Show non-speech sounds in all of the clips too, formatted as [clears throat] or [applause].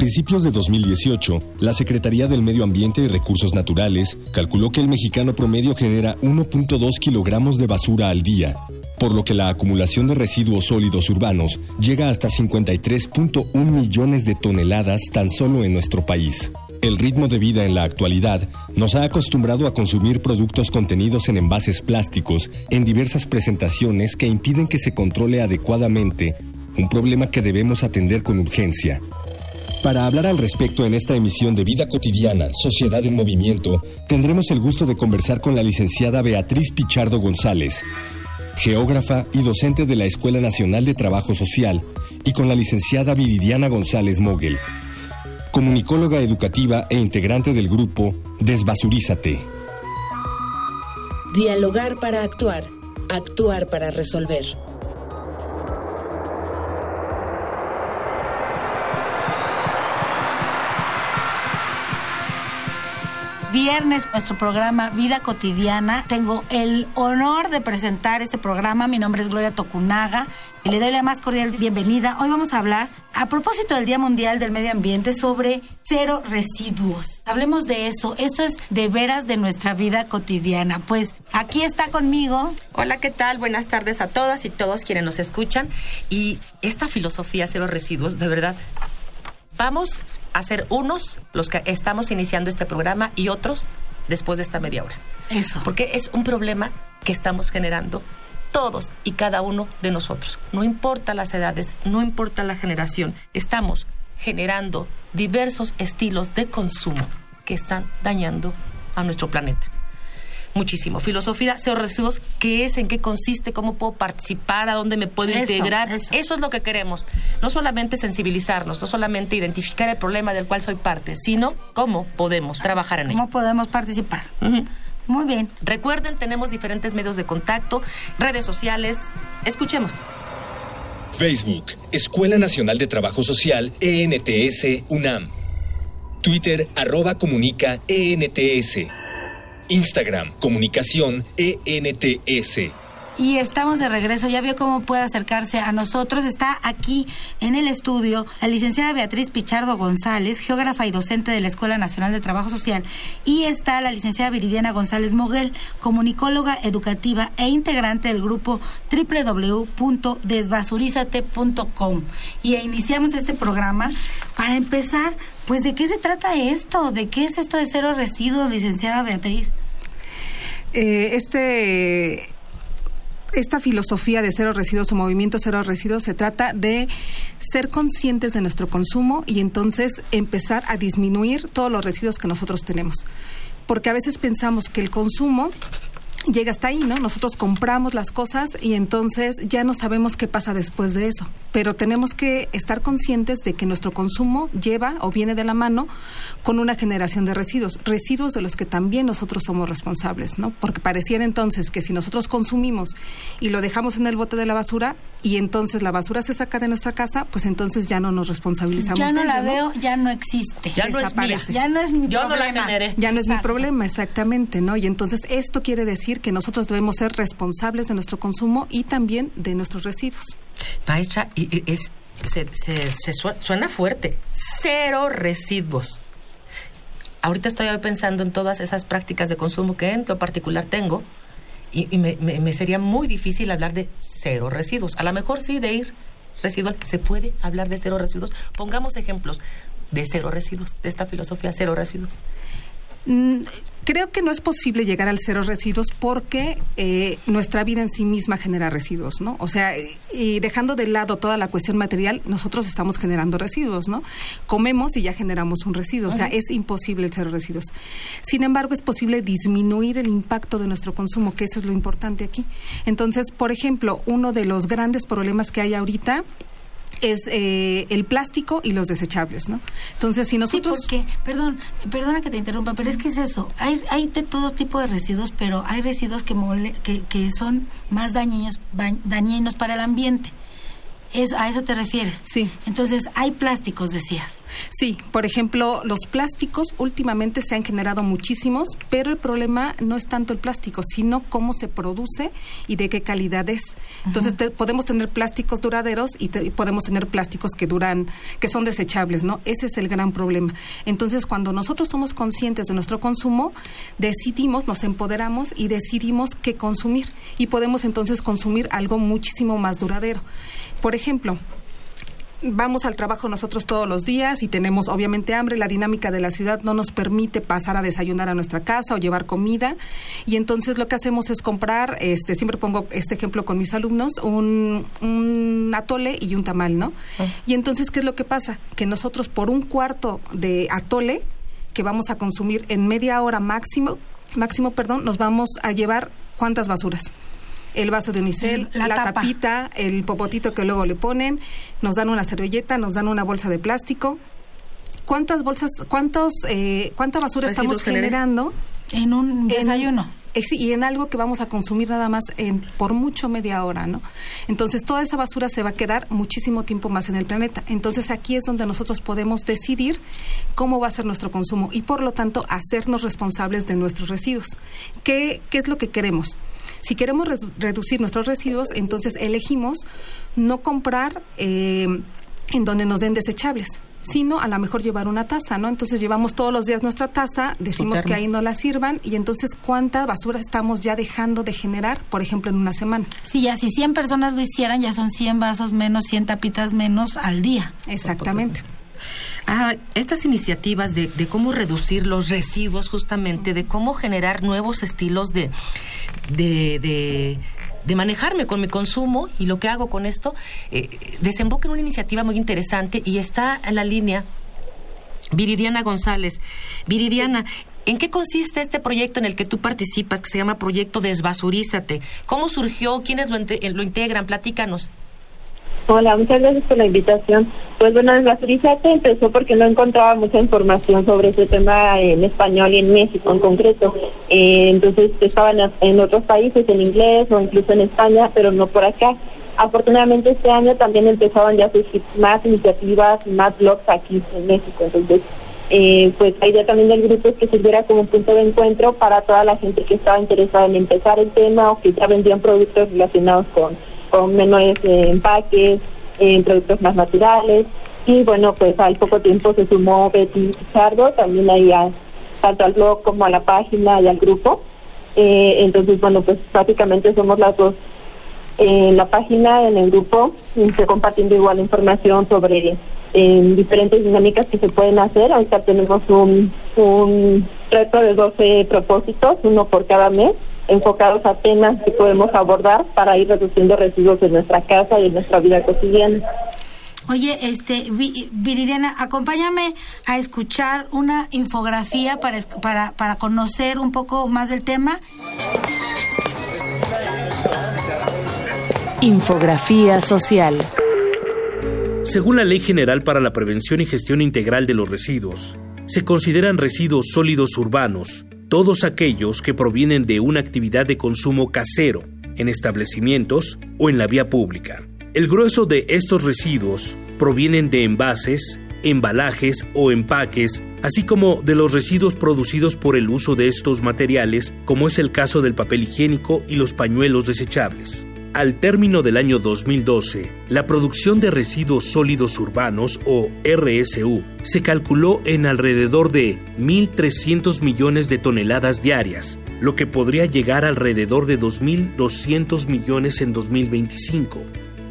Principios de 2018, la Secretaría del Medio Ambiente y Recursos Naturales calculó que el mexicano promedio genera 1.2 kilogramos de basura al día, por lo que la acumulación de residuos sólidos urbanos llega hasta 53.1 millones de toneladas tan solo en nuestro país. El ritmo de vida en la actualidad nos ha acostumbrado a consumir productos contenidos en envases plásticos en diversas presentaciones que impiden que se controle adecuadamente un problema que debemos atender con urgencia. Para hablar al respecto en esta emisión de Vida Cotidiana, Sociedad en Movimiento, tendremos el gusto de conversar con la licenciada Beatriz Pichardo González, geógrafa y docente de la Escuela Nacional de Trabajo Social, y con la licenciada Viridiana González Mogel, comunicóloga educativa e integrante del grupo Desbasurízate. Dialogar para actuar, actuar para resolver. Viernes nuestro programa Vida Cotidiana. Tengo el honor de presentar este programa. Mi nombre es Gloria Tocunaga y le doy la más cordial bienvenida. Hoy vamos a hablar, a propósito del Día Mundial del Medio Ambiente, sobre cero residuos. Hablemos de eso. Esto es de veras de nuestra vida cotidiana. Pues aquí está conmigo. Hola, ¿qué tal? Buenas tardes a todas y todos quienes nos escuchan. Y esta filosofía cero residuos, de verdad, vamos hacer unos los que estamos iniciando este programa y otros después de esta media hora. Eso. Porque es un problema que estamos generando todos y cada uno de nosotros. No importa las edades, no importa la generación, estamos generando diversos estilos de consumo que están dañando a nuestro planeta muchísimo. Filosofía, cero residuos, ¿qué es? ¿En qué consiste? ¿Cómo puedo participar? ¿A dónde me puedo integrar? Eso. es lo que queremos. No solamente sensibilizarnos, no solamente identificar el problema del cual soy parte, sino cómo podemos trabajar en ello. ¿Cómo podemos participar? Muy bien. Recuerden, tenemos diferentes medios de contacto, redes sociales. Escuchemos. Facebook, Escuela Nacional de Trabajo Social, ENTS, UNAM. Twitter, arroba comunica, ENTS. Instagram, comunicación ENTS. Y estamos de regreso. Ya vio cómo puede acercarse a nosotros. Está aquí en el estudio la licenciada Beatriz Pichardo González, geógrafa y docente de la Escuela Nacional de Trabajo Social. Y está la licenciada Viridiana González Moguel, comunicóloga educativa e integrante del grupo www.desbasurizate.com. Y iniciamos este programa para empezar. Pues, ¿de qué se trata esto? ¿De qué es esto de cero residuos, licenciada Beatriz? Eh, este esta filosofía de cero residuos o movimiento cero residuos se trata de ser conscientes de nuestro consumo y entonces empezar a disminuir todos los residuos que nosotros tenemos. Porque a veces pensamos que el consumo llega hasta ahí, ¿no? Nosotros compramos las cosas y entonces ya no sabemos qué pasa después de eso. Pero tenemos que estar conscientes de que nuestro consumo lleva o viene de la mano con una generación de residuos, residuos de los que también nosotros somos responsables, ¿no? Porque pareciera entonces que si nosotros consumimos y lo dejamos en el bote de la basura y entonces la basura se saca de nuestra casa, pues entonces ya no nos responsabilizamos. Ya no la veo, ya no existe. Ya no es Ya no es mi Yo problema. No la generé. Ya no es mi problema, exactamente, ¿no? Y entonces esto quiere decir que nosotros debemos ser responsables de nuestro consumo y también de nuestros residuos. Maestra, es, se, suena fuerte. Cero residuos. Ahorita estoy pensando en todas esas prácticas de consumo que en lo particular tengo y, me, sería muy difícil hablar de cero residuos. A lo mejor sí, de ir residual. ¿Se puede hablar de cero residuos? Pongamos ejemplos de cero residuos, de esta filosofía cero residuos. Mm, creo que no es posible llegar al cero residuos porque eh, nuestra vida en sí misma genera residuos, ¿no? O sea, y dejando de lado toda la cuestión material, nosotros estamos generando residuos, ¿no? Comemos y ya generamos un residuo, o sea, es imposible el cero residuos. Sin embargo, es posible disminuir el impacto de nuestro consumo, que eso es lo importante aquí. Entonces, por ejemplo, uno de los grandes problemas que hay ahorita es eh, el plástico y los desechables, ¿no? Entonces, si nosotros... Sí, porque, perdón, perdona que te interrumpa, pero es que es eso, hay, hay de todo tipo de residuos, pero hay residuos que, que, que son más dañinos, dañinos para el ambiente. ¿A eso te refieres? Sí. Entonces, hay plásticos, decías. Sí, por ejemplo, los plásticos últimamente se han generado muchísimos, pero el problema no es tanto el plástico, sino cómo se produce y de qué calidad es. Entonces, podemos tener plásticos duraderos y, podemos tener plásticos que duran, que son desechables, ¿no? Ese es el gran problema. Entonces, cuando nosotros somos conscientes de nuestro consumo, decidimos, nos empoderamos y decidimos qué consumir. Y podemos entonces consumir algo muchísimo más duradero. Por ejemplo, vamos al trabajo nosotros todos los días y tenemos obviamente hambre, la dinámica de la ciudad no nos permite pasar a desayunar a nuestra casa o llevar comida y entonces lo que hacemos es comprar, este siempre pongo este ejemplo con mis alumnos, un, un atole y un tamal, ¿no? Ah. Y entonces, ¿qué es lo que pasa? Que nosotros por un cuarto de atole que vamos a consumir en media hora máximo, máximo, perdón, nos vamos a llevar cuántas basuras el vaso de unicel, la, tapita, el popotito que luego le ponen, nos dan una servilleta, nos dan una bolsa de plástico. ¿Cuántas bolsas, cuántos, eh, cuánta basura estamos generando? En un desayuno. Eh, y en algo que vamos a consumir nada más en, por mucho media hora, ¿no? Entonces toda esa basura se va a quedar muchísimo tiempo más en el planeta. Entonces aquí es donde nosotros podemos decidir cómo va a ser nuestro consumo y por lo tanto hacernos responsables de nuestros residuos. ¿Qué, qué es lo que queremos? Si queremos reducir nuestros residuos, entonces elegimos no comprar eh, en donde nos den desechables sino a lo mejor llevar una taza, ¿no? Entonces llevamos todos los días nuestra taza, decimos que ahí no la sirvan y entonces cuánta basura estamos ya dejando de generar, por ejemplo, en una semana. Sí, ya si 100 personas lo hicieran, ya son 100 vasos menos, 100 tapitas menos al día. Exactamente. Estas iniciativas de, cómo reducir los residuos, justamente, de cómo generar nuevos estilos de, de, de manejarme con mi consumo y lo que hago con esto, eh, desemboca en una iniciativa muy interesante y está en la línea Viridiana González. Viridiana, ¿En qué consiste este proyecto en el que tú participas, que se llama Proyecto Desbasurízate? ¿Cómo surgió? ¿Quiénes lo, lo integran? Platícanos. Hola, muchas gracias por la invitación. Pues bueno, Desbasurízate empezó porque no encontraba mucha información sobre ese tema en español y en México en concreto. Eh, entonces estaban en otros países en inglés o incluso en España, pero no por acá. Afortunadamente este año también empezaban ya surgir más iniciativas, más blogs aquí en México. Entonces, eh, pues la idea también del grupo es que sirviera como un punto de encuentro para toda la gente que estaba interesada en empezar el tema o que ya vendían productos relacionados con con menores eh, empaques, en productos más naturales. Y bueno, pues al poco tiempo se sumó Betty Pizarro, también ahí tanto al blog como a la página y al grupo. Eh, entonces, bueno, pues prácticamente somos las dos en la página, en el grupo, se compartiendo igual información sobre diferentes dinámicas que se pueden hacer. Ahorita tenemos un, un reto de 12 propósitos, uno por cada mes, enfocados a temas que podemos abordar para ir reduciendo residuos en nuestra casa y en nuestra vida cotidiana. Oye, este, Viridiana, acompáñame a escuchar una infografía para, para, para conocer un poco más del tema. Infografía social. Según la Ley General para la Prevención y Gestión Integral de los Residuos, se consideran residuos sólidos urbanos todos aquellos que provienen de una actividad de consumo casero, en establecimientos o en la vía pública. El grueso de estos residuos provienen de envases, embalajes o empaques, así como de los residuos producidos por el uso de estos materiales, como es el caso del papel higiénico y los pañuelos desechables. Al término del año 2012, la producción de residuos sólidos urbanos, o RSU, se calculó en alrededor de 1.300 millones de toneladas diarias, lo que podría llegar alrededor de 2.200 millones en 2025.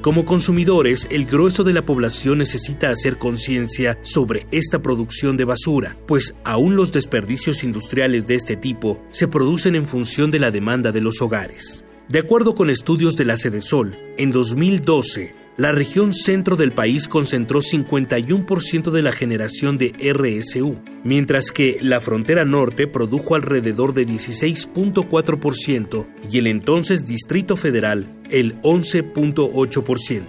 Como consumidores, el grueso de la población necesita hacer conciencia sobre esta producción de basura, pues aún los desperdicios industriales de este tipo se producen en función de la demanda de los hogares. De acuerdo con estudios de la Sol, en 2012, la región centro del país concentró 51% de la generación de RSU, mientras que la frontera norte produjo alrededor de 16.4% y el entonces Distrito Federal el 11.8%.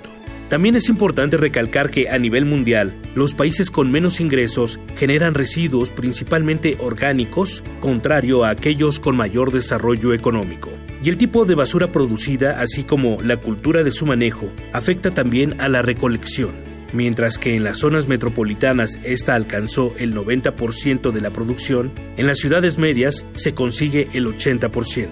También es importante recalcar que a nivel mundial, los países con menos ingresos generan residuos principalmente orgánicos, contrario a aquellos con mayor desarrollo económico. Y el tipo de basura producida, así como la cultura de su manejo, afecta también a la recolección. Mientras que en las zonas metropolitanas esta alcanzó el 90% de la producción, en las ciudades medias se consigue el 80%.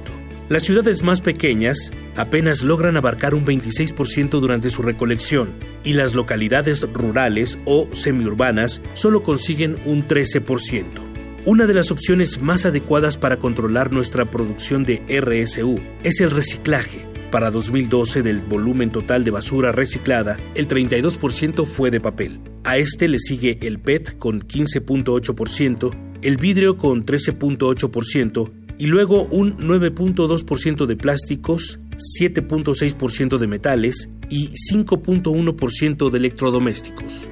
Las ciudades más pequeñas apenas logran abarcar un 26% durante su recolección y las localidades rurales o semiurbanas solo consiguen un 13%. Una de las opciones más adecuadas para controlar nuestra producción de RSU es el reciclaje. Para 2012 del volumen total de basura reciclada, el 32% fue de papel. A este le sigue el PET con 15.8%, el vidrio con 13.8%, y luego un 9.2% de plásticos, 7.6% de metales y 5.1% de electrodomésticos.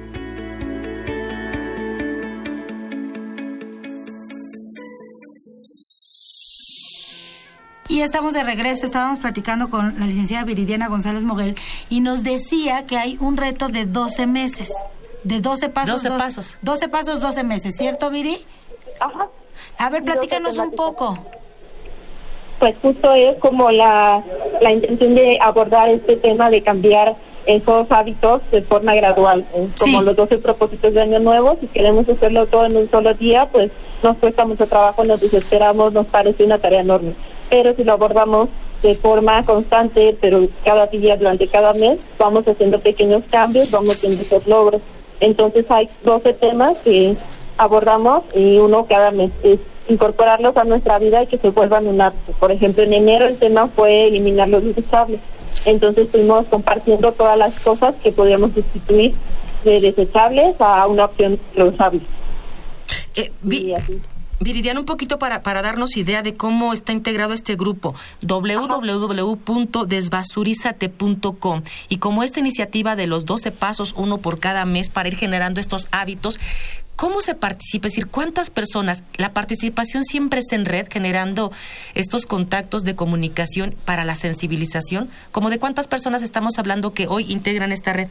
Y estamos de regreso, estábamos platicando con la licenciada Viridiana González Moguel y nos decía que hay un reto de 12 meses, de 12 pasos. 12 pasos. 12 pasos, 12 meses, ¿cierto, Viri? Ajá. A ver, platícanos un poco. Pues justo es como la, la intención de abordar este tema de cambiar esos hábitos de forma gradual, eh, como Sí. los 12 propósitos de Año Nuevo, si queremos hacerlo todo en un solo día, pues nos cuesta mucho trabajo, nos desesperamos, nos parece una tarea enorme. Pero si lo abordamos de forma constante, pero cada día, durante cada mes, vamos haciendo pequeños cambios, vamos viendo esos logros. Entonces hay 12 temas que abordamos y uno cada mes es incorporarlos a nuestra vida y que se vuelvan un hábito. Por ejemplo, en enero el tema fue eliminar los desechables. Entonces fuimos compartiendo todas las cosas que podíamos sustituir de desechables a una opción reusable. Eh, Vi-. Viridiana, un poquito para, para darnos idea de cómo está integrado este grupo, www.desbasurizate.com. Y como esta iniciativa de los 12 pasos, uno por cada mes, para ir generando estos hábitos, ¿cómo se participa? Es decir, ¿cuántas personas? La participación siempre es en red, generando estos contactos de comunicación para la sensibilización. ¿Como de cuántas personas estamos hablando que hoy integran esta red?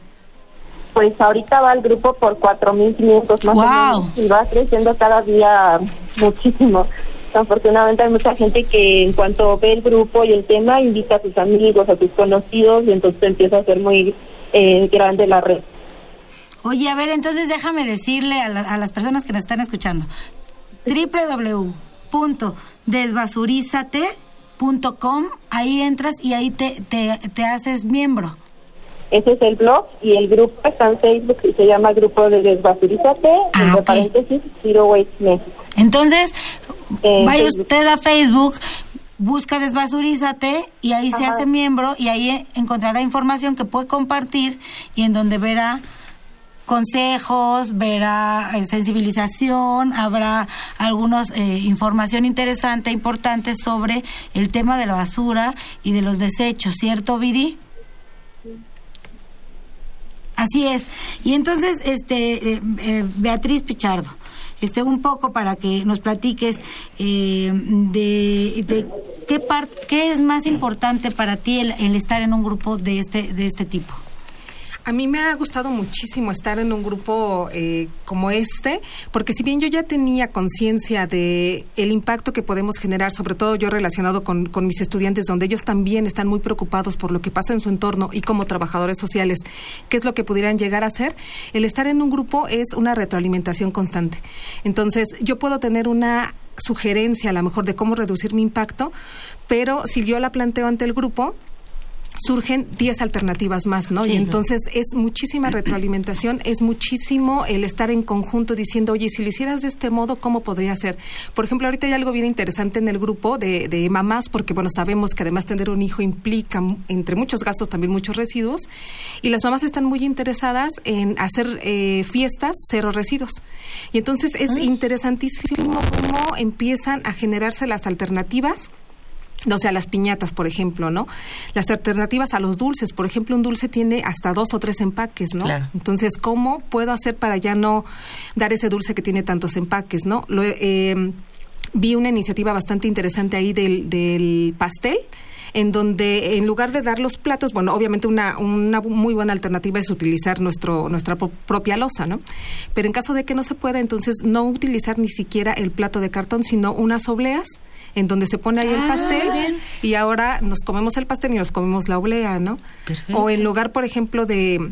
Pues ahorita va el grupo por 4.500 más o menos y va creciendo cada día muchísimo. Afortunadamente hay mucha gente que en cuanto ve el grupo y el tema invita a sus amigos, a sus conocidos y entonces empieza a ser muy eh, grande la red. Oye, a ver, entonces déjame decirle a, la- a las personas que nos están escuchando. www.desbasurizate.com, ahí entras y ahí te, te, te haces miembro. Ese es el blog y el grupo está en Facebook y se llama Grupo de Desbasurízate, Ah, entre paréntesis, Zero Waste México. Entonces, Eh, vaya Facebook. usted a Facebook, busca Desbasurízate y ahí se hace miembro y ahí encontrará información que puede compartir y en donde verá consejos, verá eh, sensibilización, habrá algunos eh, información interesante, importante sobre el tema de la basura y de los desechos, ¿cierto, Viri? Así es. Y entonces, este, eh, eh, Beatriz Pichardo, este, un poco para que nos platiques eh, de, qué part, qué es más importante para ti el, el estar en un grupo de este, de este tipo. A mí me ha gustado muchísimo estar en un grupo eh, como este, porque si bien yo ya tenía conciencia de el impacto que podemos generar, sobre todo yo relacionado con, con mis estudiantes, donde ellos también están muy preocupados por lo que pasa en su entorno y como trabajadores sociales, qué es lo que pudieran llegar a hacer, el estar en un grupo es una retroalimentación constante. Entonces, yo puedo tener una sugerencia a lo mejor de cómo reducir mi impacto, pero si yo la planteo ante el grupo, surgen 10 alternativas más, ¿no? Sí. Y entonces es muchísima [clears throat] retroalimentación, es muchísimo el estar en conjunto diciendo, oye, si lo hicieras de este modo, ¿cómo podría ser? Por ejemplo, ahorita hay algo bien interesante en el grupo de, de mamás, porque, bueno, sabemos que además tener un hijo implica, entre muchos gastos, también muchos residuos, y las mamás están muy interesadas en hacer eh, fiestas cero residuos. Y entonces es interesantísimo cómo empiezan a generarse las alternativas o sea, las piñatas, por ejemplo, ¿no? Las alternativas a los dulces, por ejemplo, un dulce tiene hasta dos o tres empaques, ¿no? Claro. Entonces, ¿cómo puedo hacer para ya no dar ese dulce que tiene tantos empaques, ¿no? Lo, eh, vi una iniciativa bastante interesante ahí del, del pastel en donde en lugar de dar los platos, bueno, obviamente una, una muy buena alternativa es utilizar nuestro, nuestra propia losa, ¿no? Pero en caso de que no se pueda, entonces no utilizar ni siquiera el plato de cartón, sino unas obleas en donde se pone ahí el ah, pastel y ahora nos comemos el pastel y nos comemos la oblea, ¿no? O en lugar, por ejemplo, de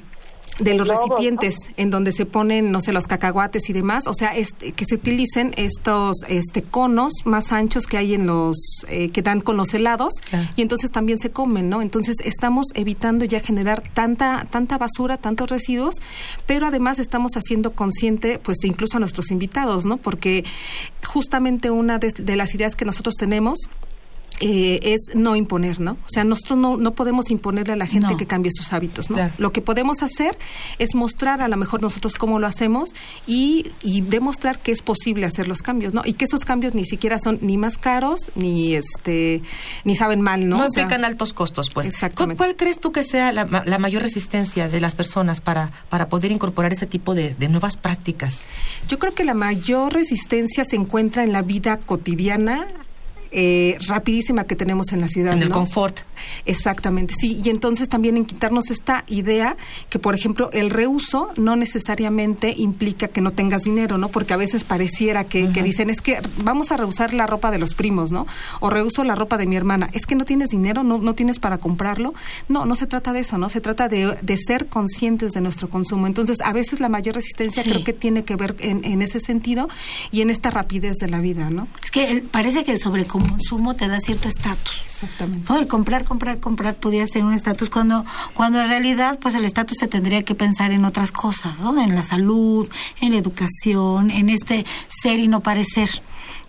de los recipientes en donde se ponen, no sé, los cacahuates y demás, o sea, este, que se utilicen estos este conos más anchos que hay en los eh, que dan con los helados y entonces también se comen, ¿no? Entonces estamos evitando ya generar tanta tanta basura, tantos residuos, pero además estamos haciendo consciente, pues, incluso a nuestros invitados, ¿no? Porque justamente una de las ideas que nosotros tenemos eh, es no imponer, ¿no? O sea, nosotros no, no podemos imponerle a la gente que cambie sus hábitos, ¿no? Lo que podemos hacer es mostrar a lo mejor nosotros cómo lo hacemos y, y, demostrar que es posible hacer los cambios, ¿no? Y que esos cambios ni siquiera son ni más caros ni este ni saben mal, ¿no? No implican altos costos, pues. Exactamente. ¿Cuál, crees tú que sea la, la, mayor resistencia de las personas para, para poder incorporar ese tipo de, de nuevas prácticas? Yo creo que la mayor resistencia se encuentra en la vida cotidiana eh, rapidísima que tenemos en la ciudad. En el confort. Exactamente, sí. Y entonces también en quitarnos esta idea que, por ejemplo, el reuso no necesariamente implica que no tengas dinero, ¿no? Porque a veces pareciera que, dicen, es que vamos a reusar la ropa de los primos, ¿no? O reuso la ropa de mi hermana. Es que no tienes dinero, no, no tienes para comprarlo. No, no se trata de eso, ¿no? Se trata de, de ser conscientes de nuestro consumo. Entonces, a veces la mayor resistencia creo que tiene que ver en, en, ese sentido y en esta rapidez de la vida, ¿no? Es que parece que el sobreconsumo consumo te da cierto estatus. Exactamente. El comprar, comprar, comprar podía ser un estatus cuando, cuando en realidad, pues el estatus se tendría que pensar en otras cosas, ¿no? En la salud, en la educación, en este ser y no parecer.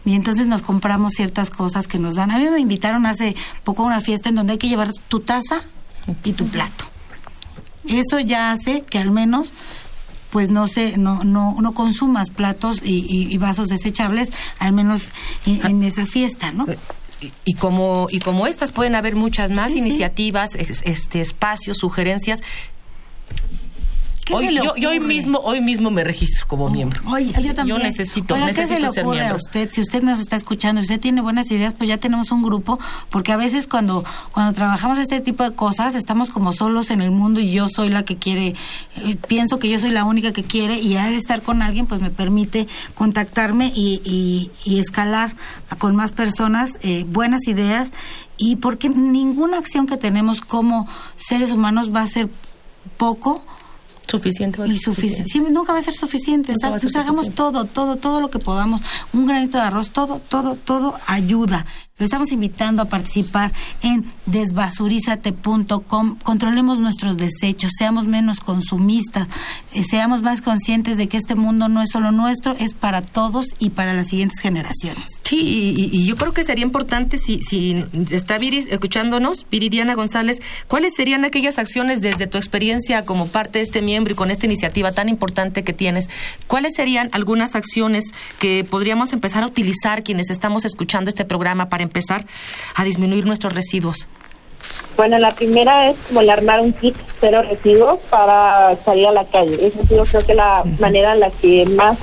Y entonces nos compramos ciertas cosas que nos dan. A mí me invitaron hace poco a una fiesta en donde hay que llevar tu taza y tu plato. Eso ya hace que al menos pues no se no no no consumas platos y, vasos desechables al menos en, esa fiesta no eh, y, como y como estas pueden haber muchas más iniciativas este espacios sugerencias Hoy, yo, hoy mismo hoy mismo me registro como miembro. yo también. Yo necesito, Oiga, necesito ¿qué se le ocurre a usted? Si usted nos está escuchando, si usted tiene buenas ideas, pues ya tenemos un grupo, porque a veces cuando cuando trabajamos este tipo de cosas estamos como solos en el mundo y yo soy la que quiere, eh, pienso que yo soy la única que quiere y al estar con alguien pues me permite contactarme y, y, escalar con más personas eh, buenas ideas y porque ninguna acción que tenemos como seres humanos va a ser poco Suficiente. Y suficiente. nunca va a ser suficiente. hagamos todo, todo, todo lo que podamos. Un granito de arroz, todo, todo, todo ayuda. Lo estamos invitando a participar en desbasurízate.com. Controlemos nuestros desechos, seamos menos consumistas, eh, seamos más conscientes de que este mundo no es solo nuestro, es para todos y para las siguientes generaciones. Sí, y, yo creo que sería importante si, si está Viris escuchándonos, Viridiana González, ¿cuáles serían aquellas acciones desde tu experiencia como parte de este miembro y con esta iniciativa tan importante que tienes? ¿Cuáles serían algunas acciones que podríamos empezar a utilizar quienes estamos escuchando este programa para empezar a disminuir nuestros residuos? Bueno, la primera es como el armar un kit cero residuos para salir a la calle. Esa es yo creo que la manera en la que más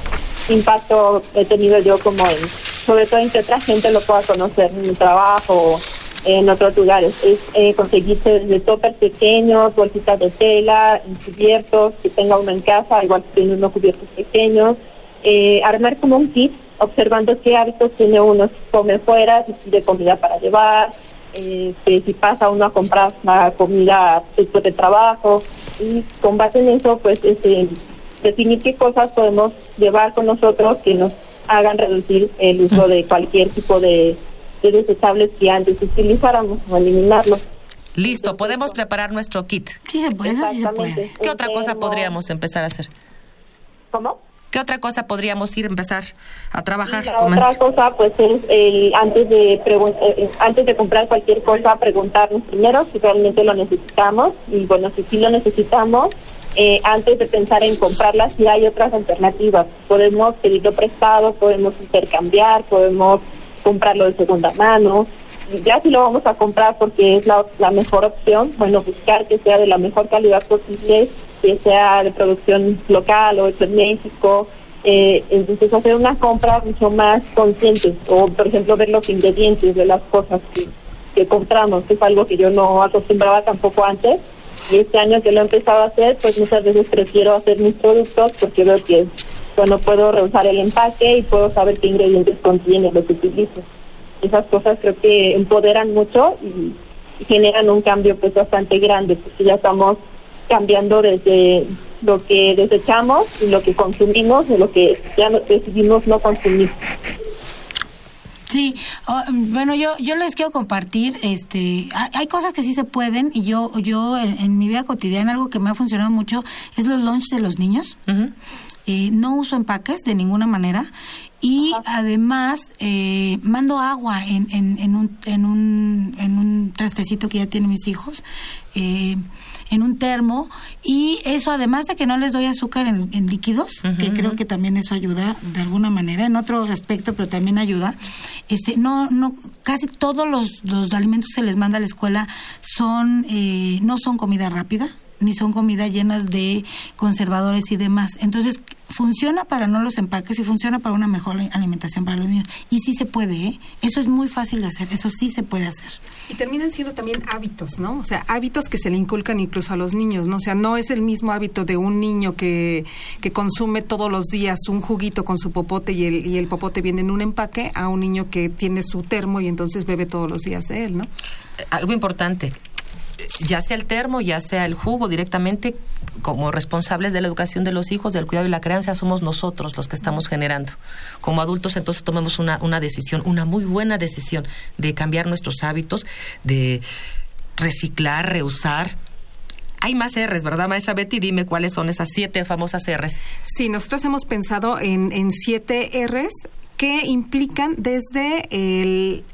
impacto he tenido yo como en, sobre todo en que otra gente lo pueda conocer en mi trabajo en otros lugares. Es eh, conseguirse de toppers pequeños, bolsitas de tela, cubiertos, que tenga uno en casa, igual que tiene unos cubiertos pequeños. Eh, armar como un kit, observando qué hábitos tiene uno, si come fuera, si pide comida para llevar, eh, si pasa uno a comprar la comida después de trabajo. Y con base en eso, pues este, definir qué cosas podemos llevar con nosotros que nos hagan reducir el uso de cualquier tipo de, de desechables que antes utilizáramos o eliminarlos. Listo, podemos preparar nuestro kit. Sí se puede, sí se puede. ¿Qué otra cosa podríamos empezar a hacer? ¿Cómo? ¿Qué otra cosa podríamos ir a empezar a trabajar? otra cosa, pues es el, antes de eh, antes de comprar cualquier cosa, preguntarnos primero si realmente lo necesitamos y bueno, si sí lo necesitamos, eh, antes de pensar en comprarla, si hay otras alternativas. Podemos pedirlo prestado, podemos intercambiar, podemos comprarlo de segunda mano. Ya si lo vamos a comprar porque es la, mejor opción, bueno, buscar que sea de la mejor calidad posible, que sea de producción local o hecho en México, eh, entonces hacer una compra mucho más consciente o por ejemplo ver los ingredientes de las cosas que, que compramos, que es algo que yo no acostumbraba tampoco antes y este año que lo he empezado a hacer, pues muchas veces prefiero hacer mis productos porque veo que bueno puedo reusar el empaque y puedo saber qué ingredientes contiene lo que utilizo. Esas cosas creo que empoderan mucho y, generan un cambio pues bastante grande, porque ya estamos cambiando desde lo que desechamos y lo que consumimos y lo que ya decidimos no consumir. Sí, oh, bueno, yo yo les quiero compartir, este, hay cosas que sí se pueden y yo yo en, mi vida cotidiana algo que me ha funcionado mucho es los lunch de los niños. Eh, no uso empaques de ninguna manera y además eh, mando agua en, en, en, un, en, un, en un trastecito que ya tienen mis hijos. Eh, en un termo y eso además de que no les doy azúcar en, líquidos, que creo que también eso ayuda de alguna manera, en otro aspecto, pero también ayuda. Este, no, no, casi todos los, los alimentos que se les manda a la escuela son, eh, no son comida rápida, ni son comidas llenas de conservadores y demás. Entonces, funciona para no los empaques y funciona para una mejor alimentación para los niños. Y sí se puede, ¿eh? Eso es muy fácil de hacer, eso sí se puede hacer. Y terminan siendo también hábitos, ¿no? O sea, hábitos que se le inculcan incluso a los niños, ¿no? O sea, no es el mismo hábito de un niño que, que consume todos los días un juguito con su popote y el, y el popote viene en un empaque a un niño que tiene su termo y entonces bebe todos los días de él, ¿no? Algo importante, ya sea el termo, ya sea el jugo, directamente como responsables de la educación de los hijos, del cuidado y la crianza, somos nosotros los que estamos generando. Como adultos, entonces tomemos una, una decisión, una muy buena decisión de cambiar nuestros hábitos, de reciclar, reusar, hay más R's, ¿verdad, maestra Betty? Dime cuáles son esas siete famosas R's. Sí, nosotros hemos pensado en, en siete R's que implican desde el,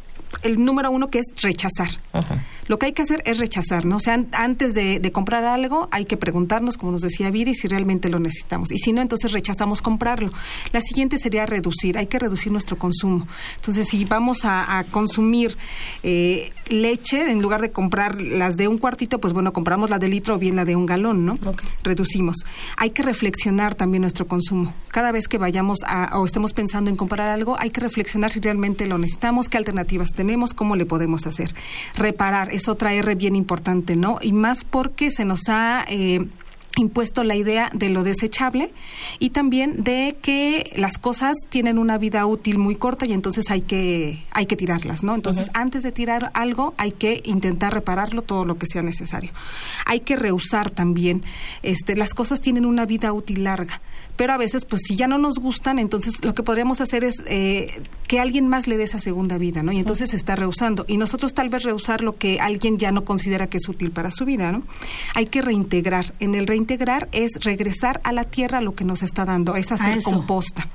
el número uno que es rechazar. Ajá lo que hay que hacer es rechazar, ¿no? O sea, antes de, comprar algo hay que preguntarnos, como nos decía Viri, si realmente lo necesitamos. Y si no, entonces rechazamos comprarlo. La siguiente sería reducir, hay que reducir nuestro consumo. Entonces, si vamos a, consumir eh, leche, en lugar de comprar las de un cuartito, pues bueno, compramos la de litro o bien la de un galón, ¿no? Reducimos. Hay que reflexionar también nuestro consumo. Cada vez que vayamos a, o estemos pensando en comprar algo, hay que reflexionar si realmente lo necesitamos, qué alternativas tenemos, cómo le podemos hacer. Reparar es otra R bien importante, ¿no? Y más porque se nos ha... Eh, impuesto la idea de lo desechable y también de que las cosas tienen una vida útil muy corta y entonces hay que hay que tirarlas, ¿no? Entonces, antes de tirar algo hay que intentar repararlo todo lo que sea necesario. Hay que reusar también. Este, las cosas tienen una vida útil larga pero a veces, pues si ya no nos gustan, entonces lo que podríamos hacer es eh, que alguien más le dé esa segunda vida, ¿no? Y entonces se está rehusando. Y nosotros tal vez rehusar lo que alguien ya no considera que es útil para su vida, ¿no? Hay que reintegrar. En el reintegrar es regresar a la tierra lo que nos está dando, es hacer composta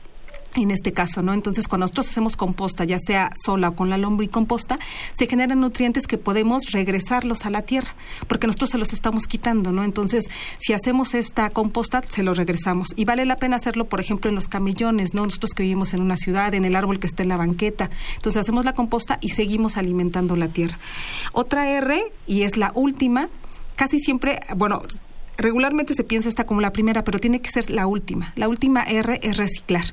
en este caso, ¿no? Entonces, cuando nosotros hacemos composta, ya sea sola o con la lombricomposta, se generan nutrientes que podemos regresarlos a la tierra, porque nosotros se los estamos quitando, ¿no? Entonces, si hacemos esta composta, se los regresamos. Y vale la pena hacerlo, por ejemplo, en los camellones, ¿no? Nosotros que vivimos en una ciudad, en el árbol que está en la banqueta. Entonces, hacemos la composta y seguimos alimentando la tierra. Otra R, y es la última, casi siempre, bueno, regularmente se piensa esta como la primera, pero tiene que ser la última. La última R es reciclar.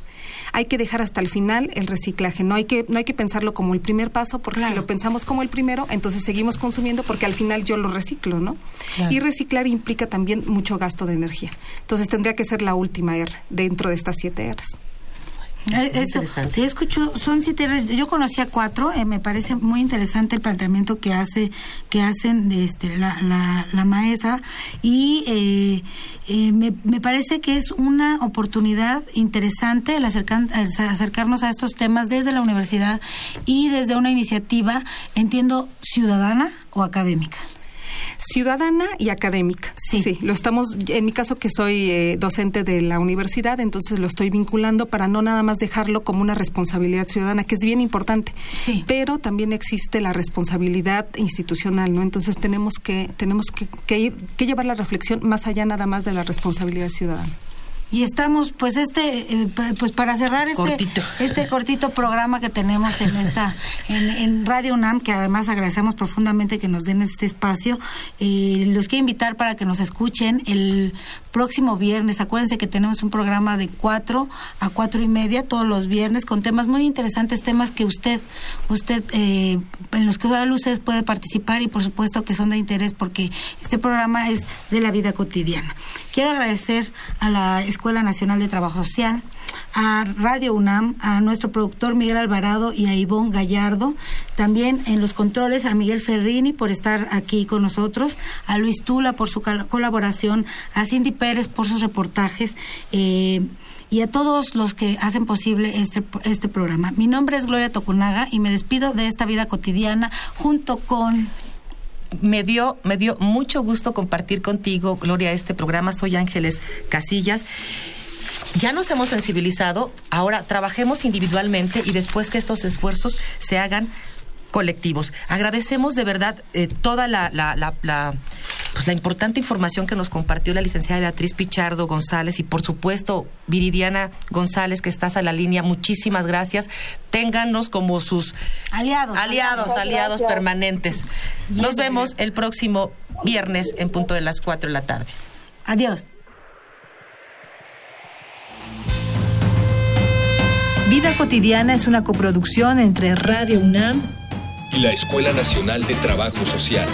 Hay que dejar hasta el final el reciclaje. No hay que no hay que pensarlo como el primer paso, porque si lo pensamos como el primero, entonces seguimos consumiendo porque al final yo lo reciclo, ¿no? Y reciclar implica también mucho gasto de energía. Entonces tendría que ser la última R dentro de estas siete Rs. Eh, eso, te escucho, son siete, yo conocía cuatro, eh, me parece muy interesante el planteamiento que hace, que hacen de este, la, la, maestra y eh, me, me, parece que es una oportunidad interesante el, el acercarnos a estos temas desde la universidad y desde una iniciativa, entiendo, ciudadana o académica ciudadana y académica. Sí. lo estamos, en mi caso que soy eh, docente de la universidad, entonces lo estoy vinculando para no nada más dejarlo como una responsabilidad ciudadana, que es bien importante, sí. pero también existe la responsabilidad institucional, ¿no? Entonces tenemos que, tenemos que, que, ir, que llevar la reflexión más allá nada más de la responsabilidad ciudadana. Y estamos, pues, este, eh, pues para cerrar este cortito. este cortito programa que tenemos en esta, en, Radio UNAM, que además agradecemos profundamente que nos den este espacio. Eh, los quiero invitar para que nos escuchen el próximo viernes. Acuérdense que tenemos un programa de 4 a cuatro y media todos los viernes con temas muy interesantes, temas que usted, usted, eh, en los que ustedes puede participar y por supuesto que son de interés porque este programa es de la vida cotidiana. Quiero agradecer a la Escuela Nacional de Trabajo Social, a Radio UNAM, a nuestro productor Miguel Alvarado y a Ivonne Gallardo. También en los controles a Miguel Ferrini por estar aquí con nosotros, a Luis Tula por su colaboración, a Cindy Pérez por sus reportajes. Eh, y a todos los que hacen posible este, este programa. Mi nombre es Gloria Tocunaga y me despido de esta vida cotidiana junto con me dio, me dio mucho gusto compartir contigo, Gloria, este programa. Soy Ángeles Casillas. Ya nos hemos sensibilizado, ahora trabajemos individualmente y después que estos esfuerzos se hagan colectivos. Agradecemos de verdad eh, toda la, la, la, pues la importante información que nos compartió la licenciada Beatriz Pichardo González y por supuesto Viridiana González que estás a la línea. Muchísimas gracias. Téngannos como sus aliados, aliados, aliados permanentes. Nos vemos el próximo viernes en punto de las 4 de la tarde. Adiós. Vida Cotidiana es una coproducción entre Radio UNAM y la Escuela Nacional de Trabajo Social.